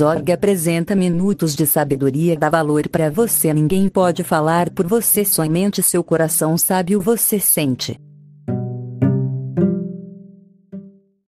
Org apresenta minutos de sabedoria da valor para você. Ninguém pode falar por você, somente seu coração sabe o você sente.